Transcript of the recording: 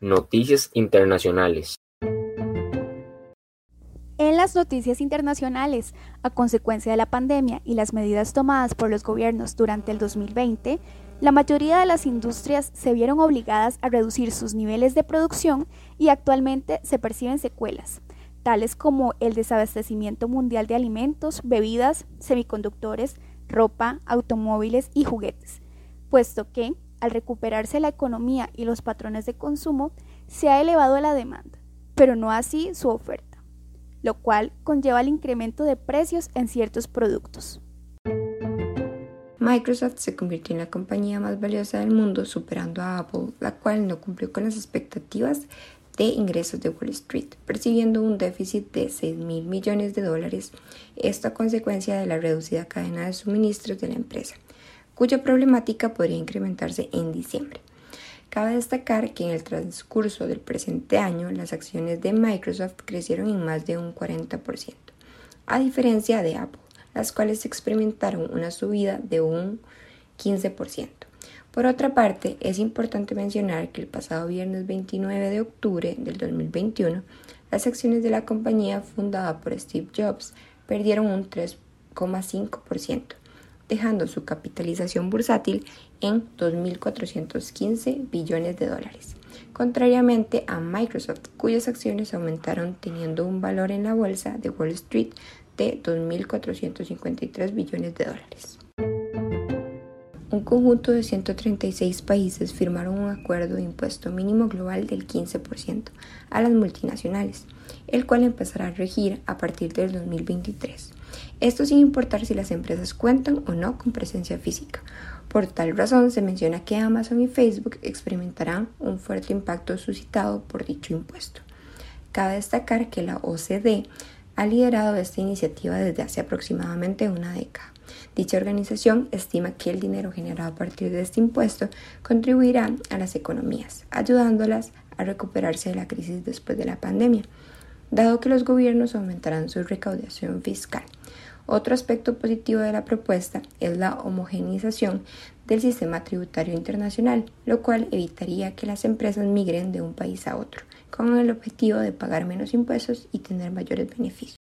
Noticias internacionales. En las noticias internacionales, a consecuencia de la pandemia y las medidas tomadas por los gobiernos durante el 2020, la mayoría de las industrias se vieron obligadas a reducir sus niveles de producción y actualmente se perciben secuelas, tales como el desabastecimiento mundial de alimentos, bebidas, semiconductores, ropa, automóviles y juguetes, puesto que, al recuperarse la economía y los patrones de consumo, se ha elevado la demanda, pero no así su oferta, lo cual conlleva el incremento de precios en ciertos productos. Microsoft se convirtió en la compañía más valiosa del mundo, superando a Apple, la cual no cumplió con las expectativas de ingresos de Wall Street, percibiendo un déficit de 6 mil millones de dólares, esto a consecuencia de la reducida cadena de suministros de la empresa, cuya problemática podría incrementarse en diciembre. Cabe destacar que en el transcurso del presente año las acciones de Microsoft crecieron en más de un 40%, a diferencia de Apple, las cuales experimentaron una subida de un 15%. Por otra parte, es importante mencionar que el pasado viernes 29 de octubre del 2021, las acciones de la compañía fundada por Steve Jobs perdieron un 3,5%, dejando su capitalización bursátil en 2.415 billones de dólares, contrariamente a Microsoft, cuyas acciones aumentaron teniendo un valor en la bolsa de Wall Street de 2.453 billones de dólares un conjunto de 136 países firmaron un acuerdo de impuesto mínimo global del 15% a las multinacionales, el cual empezará a regir a partir del 2023. Esto sin importar si las empresas cuentan o no con presencia física. Por tal razón se menciona que Amazon y Facebook experimentarán un fuerte impacto suscitado por dicho impuesto. Cabe destacar que la OCDE ha liderado esta iniciativa desde hace aproximadamente una década. Dicha organización estima que el dinero generado a partir de este impuesto contribuirá a las economías, ayudándolas a recuperarse de la crisis después de la pandemia, dado que los gobiernos aumentarán su recaudación fiscal. Otro aspecto positivo de la propuesta es la homogeneización del sistema tributario internacional, lo cual evitaría que las empresas migren de un país a otro, con el objetivo de pagar menos impuestos y tener mayores beneficios.